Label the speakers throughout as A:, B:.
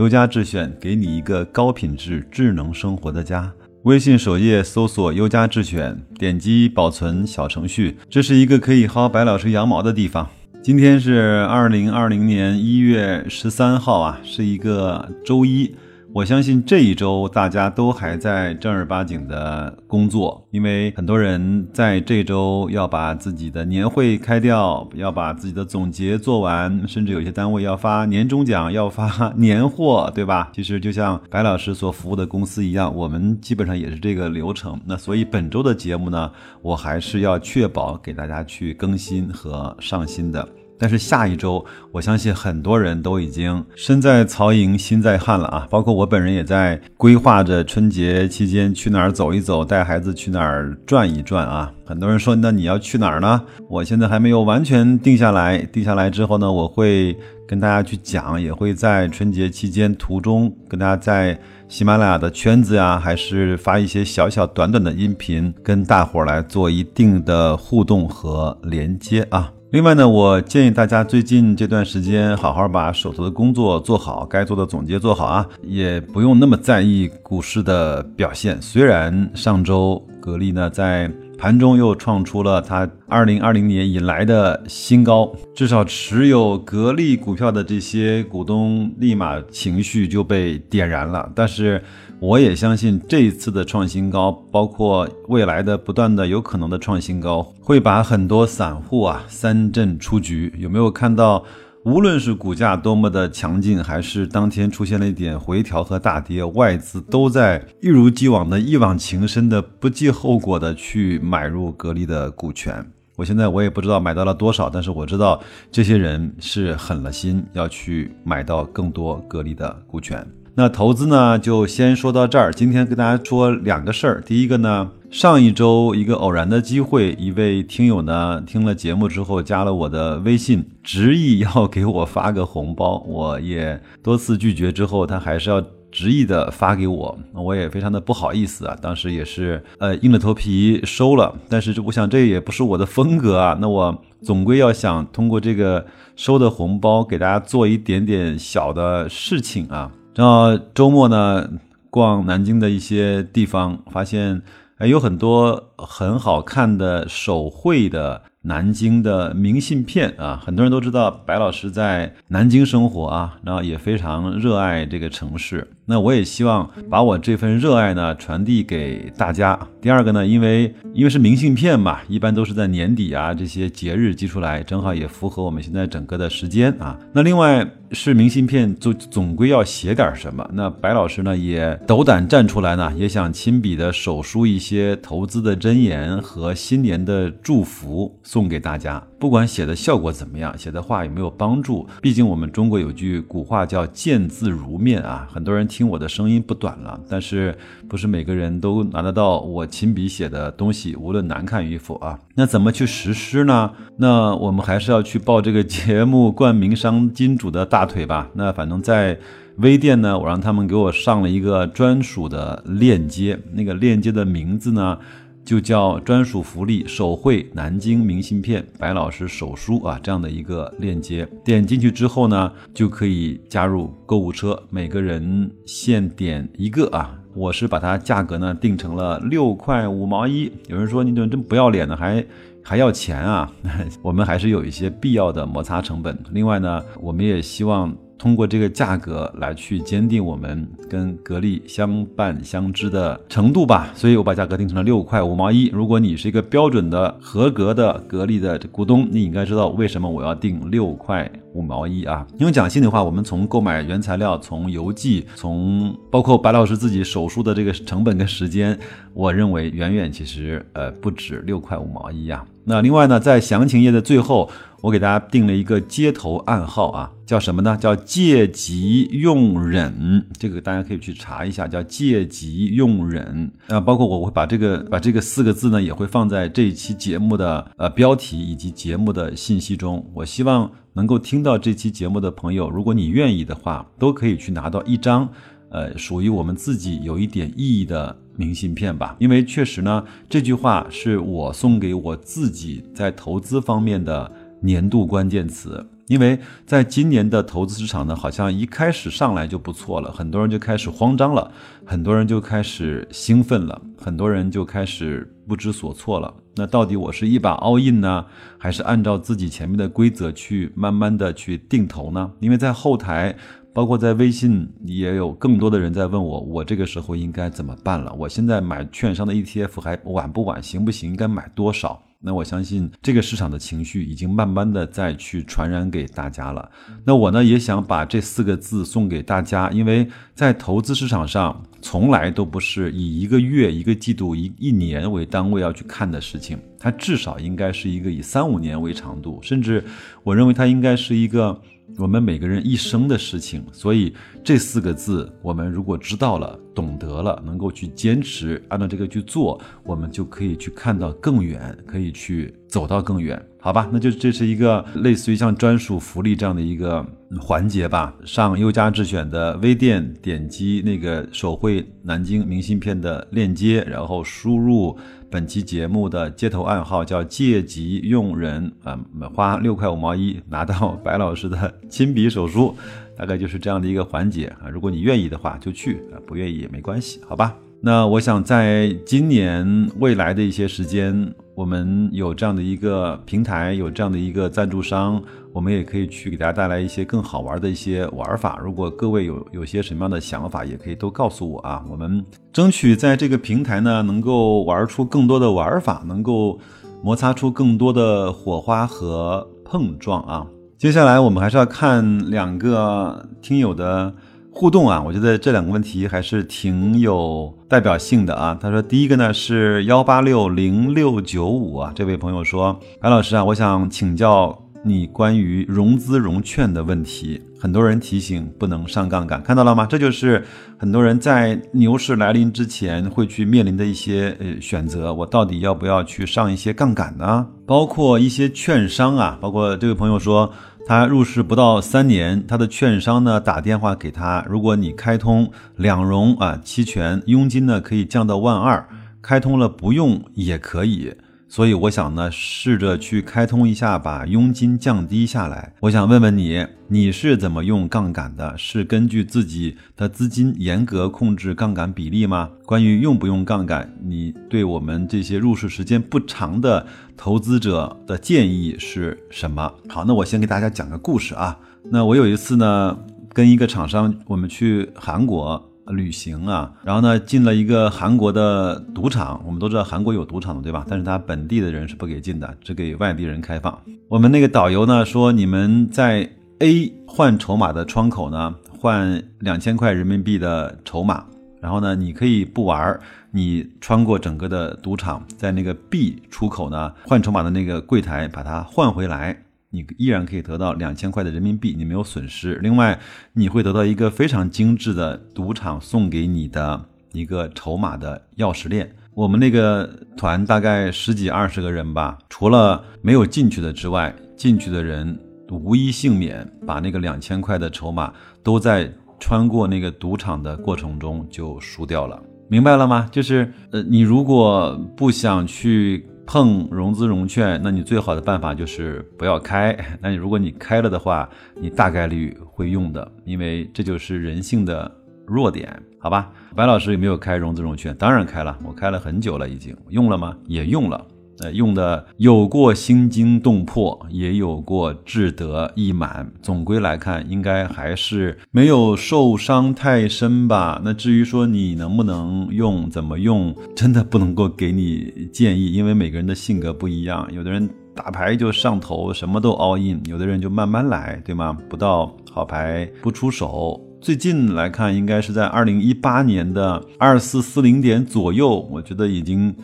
A: 优家智选，给你一个高品质智能生活的家。微信首页搜索“优家智选”，点击保存小程序，这是一个可以薅白老师羊毛的地方。今天是二零二零年一月十三号啊，是一个周一。我相信这一周大家都还在正儿八经的工作，因为很多人在这周要把自己的年会开掉，要把自己的总结做完，甚至有些单位要发年终奖，要发 年货，对吧？其实就像白老师所服务的公司一样，我们基本上也是这个流程。那所以本周的节目呢，我还是要确保给大家去更新和上新的。但是下一周，我相信很多人都已经身在曹营心在汉了啊！包括我本人也在规划着春节期间去哪儿走一走，带孩子去哪儿转一转啊！很多人说，那你要去哪儿呢？我现在还没有完全定下来，定下来之后呢，我会跟大家去讲，也会在春节期间途中跟大家在喜马拉雅的圈子呀，还是发一些小小短短的音频，跟大伙儿来做一定的互动和连接啊！另外呢，我建议大家最近这段时间好好把手头的工作做好，该做的总结做好啊，也不用那么在意股市的表现。虽然上周格力呢在盘中又创出了它二零二零年以来的新高，至少持有格力股票的这些股东立马情绪就被点燃了。但是。我也相信这一次的创新高，包括未来的不断的有可能的创新高，会把很多散户啊三振出局。有没有看到？无论是股价多么的强劲，还是当天出现了一点回调和大跌，外资都在一如既往的一往情深的不计后果的去买入格力的股权。我现在我也不知道买到了多少，但是我知道这些人是狠了心要去买到更多格力的股权。那投资呢，就先说到这儿。今天跟大家说两个事儿。第一个呢，上一周一个偶然的机会，一位听友呢听了节目之后加了我的微信，执意要给我发个红包。我也多次拒绝之后，他还是要执意的发给我，我也非常的不好意思啊。当时也是呃硬着头皮收了，但是这我想这也不是我的风格啊。那我总归要想通过这个收的红包给大家做一点点小的事情啊。然后周末呢，逛南京的一些地方，发现哎有很多很好看的手绘的。南京的明信片啊，很多人都知道白老师在南京生活啊，然后也非常热爱这个城市。那我也希望把我这份热爱呢传递给大家。第二个呢，因为因为是明信片嘛，一般都是在年底啊这些节日寄出来，正好也符合我们现在整个的时间啊。那另外是明信片，总总归要写点什么。那白老师呢也斗胆站出来呢，也想亲笔的手书一些投资的箴言和新年的祝福。送给大家，不管写的效果怎么样，写的话有没有帮助，毕竟我们中国有句古话叫“见字如面”啊。很多人听我的声音不短了，但是不是每个人都拿得到我亲笔写的东西，无论难看与否啊。那怎么去实施呢？那我们还是要去抱这个节目冠名商金主的大腿吧。那反正在微店呢，我让他们给我上了一个专属的链接，那个链接的名字呢？就叫专属福利手绘南京明信片，白老师手书啊，这样的一个链接，点进去之后呢，就可以加入购物车，每个人限点一个啊。我是把它价格呢定成了六块五毛一。有人说你怎么这么不要脸呢？还还要钱啊？我们还是有一些必要的摩擦成本。另外呢，我们也希望。通过这个价格来去坚定我们跟格力相伴相知的程度吧，所以我把价格定成了六块五毛一。如果你是一个标准的合格的格力的股东，你应该知道为什么我要定六块五毛一啊。因为讲心里话，我们从购买原材料、从邮寄、从包括白老师自己手术的这个成本跟时间，我认为远远其实呃不止六块五毛一呀。那另外呢，在详情页的最后，我给大家定了一个接头暗号啊，叫什么呢？叫借急用忍，这个大家可以去查一下，叫借急用忍啊。包括我会把这个把这个四个字呢，也会放在这一期节目的呃标题以及节目的信息中。我希望能够听到这期节目的朋友，如果你愿意的话，都可以去拿到一张呃属于我们自己有一点意义的。明信片吧，因为确实呢，这句话是我送给我自己在投资方面的年度关键词。因为在今年的投资市场呢，好像一开始上来就不错了，很多人就开始慌张了，很多人就开始兴奋了，很多人就开始不知所措了。那到底我是一把 all in 呢，还是按照自己前面的规则去慢慢的去定投呢？因为在后台。包括在微信也有更多的人在问我，我这个时候应该怎么办了？我现在买券商的 ETF 还晚不晚？行不行？应该买多少？那我相信这个市场的情绪已经慢慢的再去传染给大家了。那我呢也想把这四个字送给大家，因为在投资市场上从来都不是以一个月、一个季度、一一年为单位要去看的事情，它至少应该是一个以三五年为长度，甚至我认为它应该是一个。我们每个人一生的事情，所以这四个字，我们如果知道了、懂得了，能够去坚持，按照这个去做，我们就可以去看到更远，可以去走到更远，好吧？那就这是一个类似于像专属福利这样的一个环节吧。上优家智选的微店，点击那个手绘南京明信片的链接，然后输入。本期节目的接头暗号叫“借急用人”，啊，花六块五毛一拿到白老师的亲笔手书，大概就是这样的一个环节啊。如果你愿意的话，就去；啊，不愿意也没关系，好吧？那我想在今年未来的一些时间。我们有这样的一个平台，有这样的一个赞助商，我们也可以去给大家带来一些更好玩的一些玩法。如果各位有有些什么样的想法，也可以都告诉我啊。我们争取在这个平台呢，能够玩出更多的玩法，能够摩擦出更多的火花和碰撞啊。接下来我们还是要看两个听友的。互动啊，我觉得这两个问题还是挺有代表性的啊。他说，第一个呢是幺八六零六九五啊，这位朋友说，白老师啊，我想请教你关于融资融券的问题。很多人提醒不能上杠杆，看到了吗？这就是很多人在牛市来临之前会去面临的一些呃选择。我到底要不要去上一些杠杆呢？包括一些券商啊，包括这位朋友说。他入市不到三年，他的券商呢打电话给他，如果你开通两融啊期权，佣金呢可以降到万二，开通了不用也可以。所以我想呢，试着去开通一下，把佣金降低下来。我想问问你，你是怎么用杠杆的？是根据自己的资金严格控制杠杆比例吗？关于用不用杠杆，你对我们这些入市时间不长的投资者的建议是什么？好，那我先给大家讲个故事啊。那我有一次呢，跟一个厂商，我们去韩国。旅行啊，然后呢，进了一个韩国的赌场。我们都知道韩国有赌场的，对吧？但是他本地的人是不给进的，只给外地人开放。我们那个导游呢说，你们在 A 换筹码的窗口呢，换两千块人民币的筹码，然后呢，你可以不玩，你穿过整个的赌场，在那个 B 出口呢换筹码的那个柜台把它换回来。你依然可以得到两千块的人民币，你没有损失。另外，你会得到一个非常精致的赌场送给你的一个筹码的钥匙链。我们那个团大概十几二十个人吧，除了没有进去的之外，进去的人无一幸免，把那个两千块的筹码都在穿过那个赌场的过程中就输掉了。明白了吗？就是呃，你如果不想去。碰融资融券，那你最好的办法就是不要开。那你如果你开了的话，你大概率会用的，因为这就是人性的弱点，好吧？白老师有没有开融资融券？当然开了，我开了很久了，已经用了吗？也用了。呃，用的有过心惊动魄，也有过志得意满。总归来看，应该还是没有受伤太深吧。那至于说你能不能用，怎么用，真的不能够给你建议，因为每个人的性格不一样。有的人。打牌就上头，什么都 all in，有的人就慢慢来，对吗？不到好牌不出手。最近来看，应该是在二零一八年的二四四零点左右，我觉得已经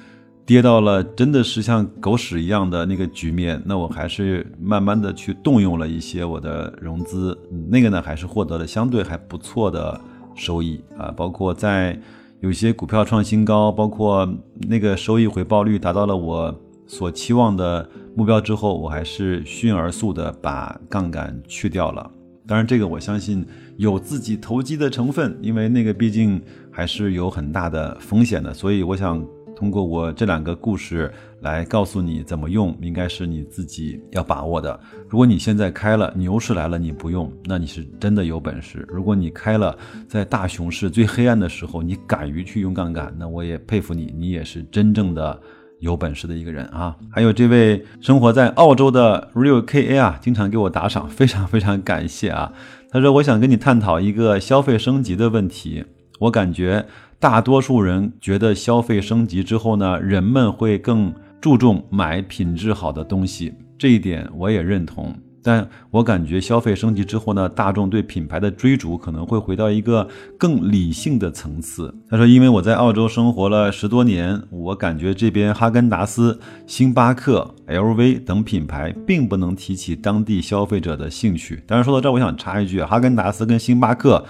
A: 跌到了真的是像狗屎一样的那个局面。那我还是慢慢的去动用了一些我的融资，那个呢还是获得了相对还不错的收益啊，包括在。有些股票创新高，包括那个收益回报率达到了我所期望的目标之后，我还是迅而速的把杠杆去掉了。当然，这个我相信有自己投机的成分，因为那个毕竟还是有很大的风险的，所以我想。通过我这两个故事来告诉你怎么用，应该是你自己要把握的。如果你现在开了牛市来了你不用，那你是真的有本事；如果你开了在大熊市最黑暗的时候你敢于去用杠杆，那我也佩服你，你也是真正的有本事的一个人啊！还有这位生活在澳洲的 Real KA 啊，经常给我打赏，非常非常感谢啊！他说我想跟你探讨一个消费升级的问题，我感觉。大多数人觉得消费升级之后呢，人们会更注重买品质好的东西，这一点我也认同。但我感觉消费升级之后呢，大众对品牌的追逐可能会回到一个更理性的层次。他说：“因为我在澳洲生活了十多年，我感觉这边哈根达斯、星巴克、LV 等品牌并不能提起当地消费者的兴趣。”当然，说到这儿，我想插一句：哈根达斯跟星巴克。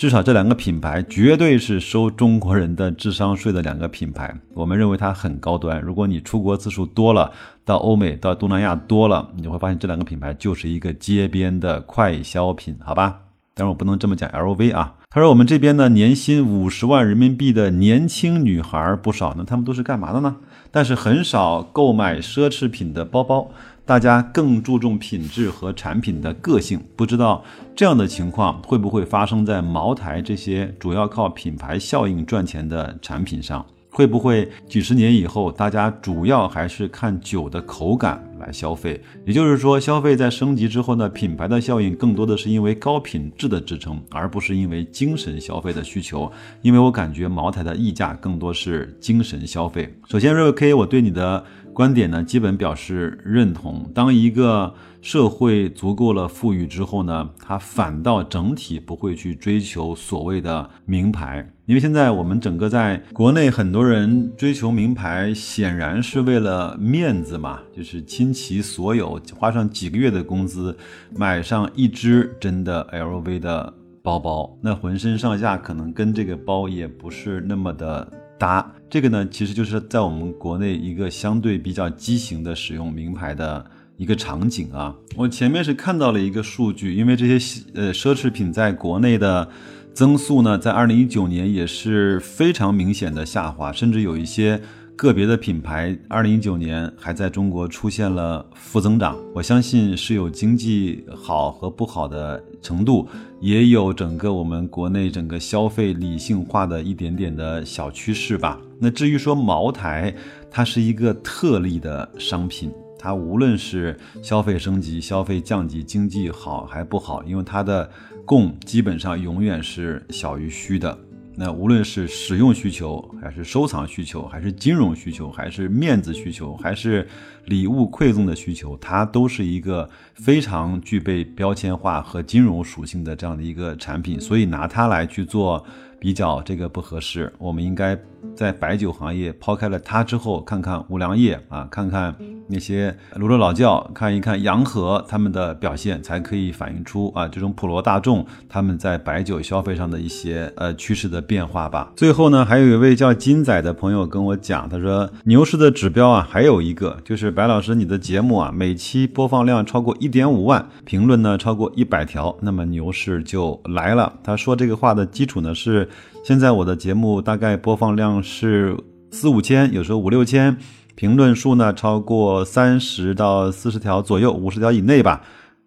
A: 至少这两个品牌绝对是收中国人的智商税的两个品牌，我们认为它很高端。如果你出国次数多了，到欧美、到东南亚多了，你会发现这两个品牌就是一个街边的快消品，好吧？当然我不能这么讲 LV 啊。他说我们这边呢，年薪五十万人民币的年轻女孩不少，呢他们都是干嘛的呢？但是很少购买奢侈品的包包。大家更注重品质和产品的个性，不知道这样的情况会不会发生在茅台这些主要靠品牌效应赚钱的产品上？会不会几十年以后，大家主要还是看酒的口感来消费？也就是说，消费在升级之后呢，品牌的效应更多的是因为高品质的支撑，而不是因为精神消费的需求。因为我感觉茅台的溢价更多是精神消费。首先，瑞 K，我对你的。观点呢，基本表示认同。当一个社会足够了富裕之后呢，它反倒整体不会去追求所谓的名牌，因为现在我们整个在国内很多人追求名牌，显然是为了面子嘛，就是倾其所有，花上几个月的工资买上一只真的 LV 的包包，那浑身上下可能跟这个包也不是那么的。答这个呢，其实就是在我们国内一个相对比较畸形的使用名牌的一个场景啊。我前面是看到了一个数据，因为这些呃奢侈品在国内的增速呢，在二零一九年也是非常明显的下滑，甚至有一些。个别的品牌，二零一九年还在中国出现了负增长。我相信是有经济好和不好的程度，也有整个我们国内整个消费理性化的一点点的小趋势吧。那至于说茅台，它是一个特例的商品，它无论是消费升级、消费降级、经济好还不好，因为它的供基本上永远是小于需的。那无论是使用需求，还是收藏需求，还是金融需求，还是面子需求，还是礼物馈赠的需求，它都是一个非常具备标签化和金融属性的这样的一个产品，所以拿它来去做比较，这个不合适。我们应该。在白酒行业抛开了它之后，看看五粮液啊，看看那些泸州老窖，看一看洋河他们的表现，才可以反映出啊这种普罗大众他们在白酒消费上的一些呃趋势的变化吧。最后呢，还有一位叫金仔的朋友跟我讲，他说牛市的指标啊，还有一个就是白老师你的节目啊，每期播放量超过一点五万，评论呢超过一百条，那么牛市就来了。他说这个话的基础呢是。现在我的节目大概播放量是四五千，有时候五六千，评论数呢超过三十到四十条左右，五十条以内吧。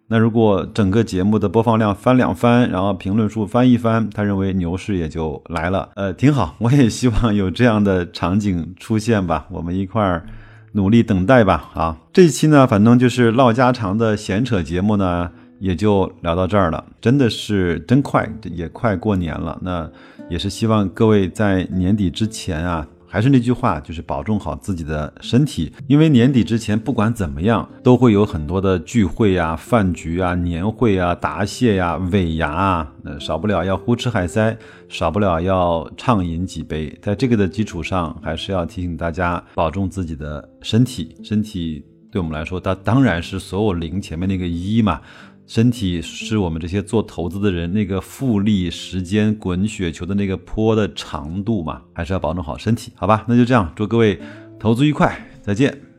A: 那如果整个节目的播放量翻两番，然后评论数翻一番，他认为牛市也就来了。呃，挺好，我也希望有这样的场景出现吧。我们一块儿努力等待吧。啊，这一期呢，反正就是唠家常的闲扯节目呢，也就聊到这儿了。真的是真快，也快过年了。那。也是希望各位在年底之前啊。还是那句话，就是保重好自己的身体，因为年底之前不管怎么样，都会有很多的聚会啊、饭局啊、年会啊、答谢呀、尾牙啊，那少不了要胡吃海塞，少不了要畅饮几杯。在这个的基础上，还是要提醒大家保重自己的身体，身体。对我们来说，它当然是所有零前面那个一嘛。身体是我们这些做投资的人那个复利时间滚雪球的那个坡的长度嘛，还是要保证好身体，好吧？那就这样，祝各位投资愉快，再见。